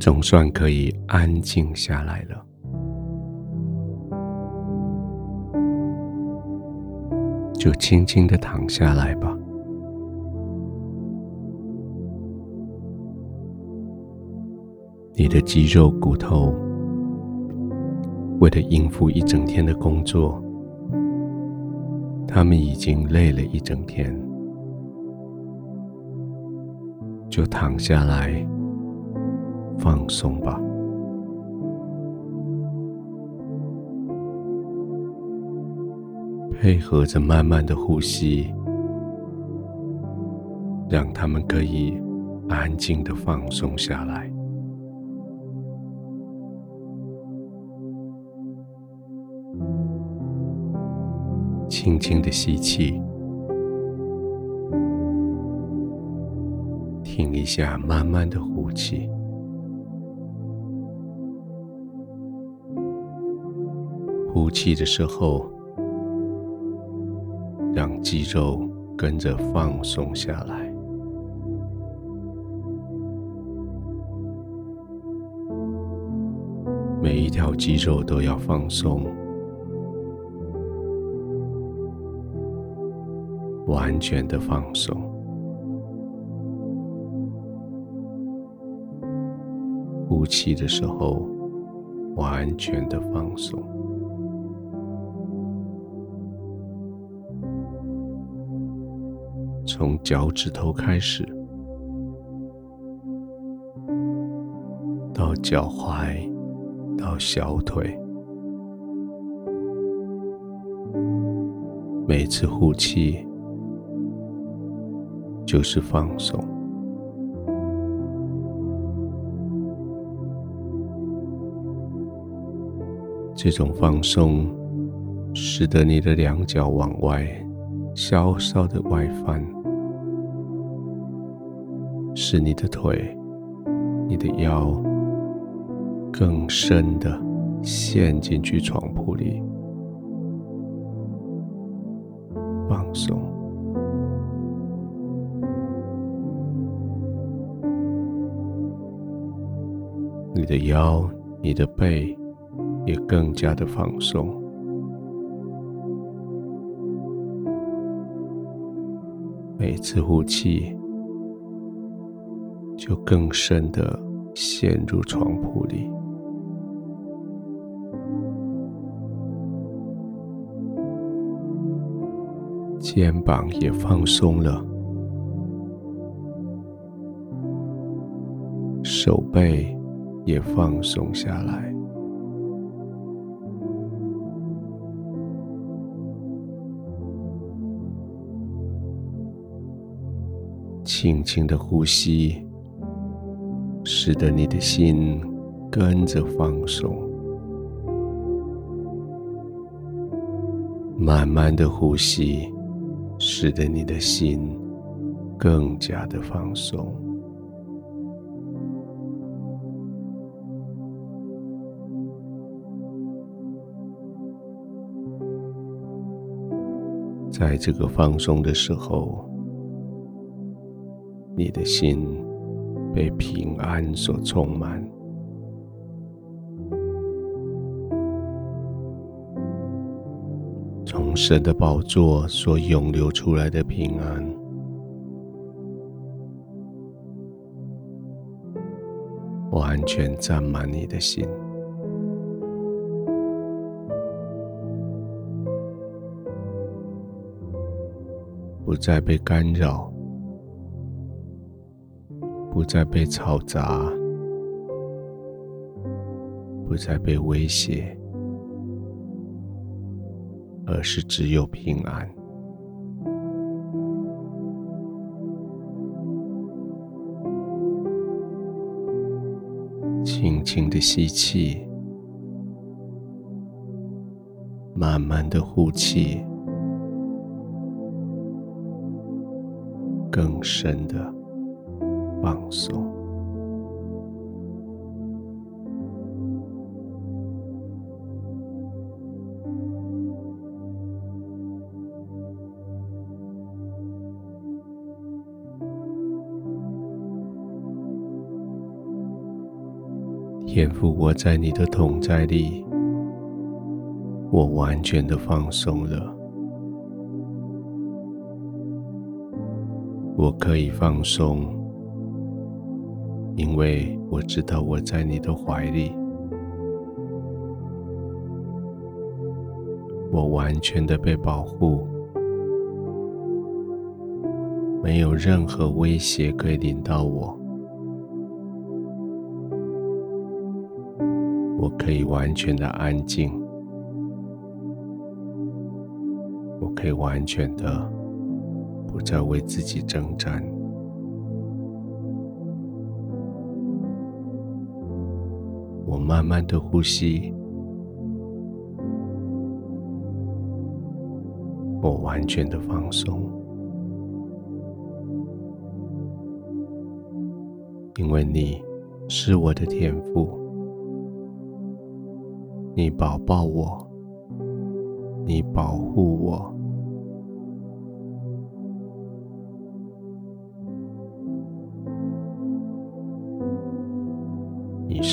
总算可以安静下来了。就轻轻的躺下来吧。你的肌肉、骨头，为了应付一整天的工作，他们已经累了一整天，就躺下来放松吧。配合着慢慢的呼吸，让他们可以安静的放松下来。轻轻的吸气，停一下，慢慢的呼气。呼气的时候，让肌肉跟着放松下来，每一条肌肉都要放松，完全的放松。呼气的时候，完全的放松。从脚趾头开始，到脚踝，到小腿，每次呼气就是放松。这种放松，使得你的两脚往外稍稍的外翻。使你的腿、你的腰更深的陷进去床铺里，放松。你的腰、你的背也更加的放松。每次呼气。就更深的陷入床铺里，肩膀也放松了，手背也放松下来，轻轻的呼吸。使得你的心跟着放松，慢慢的呼吸，使得你的心更加的放松。在这个放松的时候，你的心。被平安所充满，从神的宝座所涌流出来的平安，完全占满你的心，不再被干扰。不再被嘈杂，不再被威胁，而是只有平安。轻轻的吸气，慢慢的呼气，更深的。放松。天父，我在你的同在里，我完全的放松了。我可以放松，因为我知道我在你的怀里。我完全的被保护，没有任何威胁可以临到我。我可以完全的安静，我可以完全的不再为自己征战。慢慢的呼吸。我完全的放松，因为你是我的天赋，你保抱我，你保护我，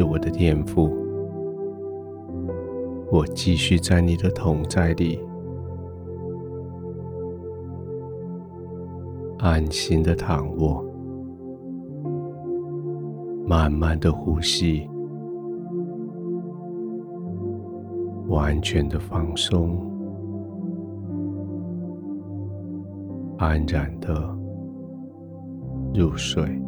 是我的天父，我继续在你的同在里。安心的躺卧，慢慢的呼吸，完全的放松，安然的入睡。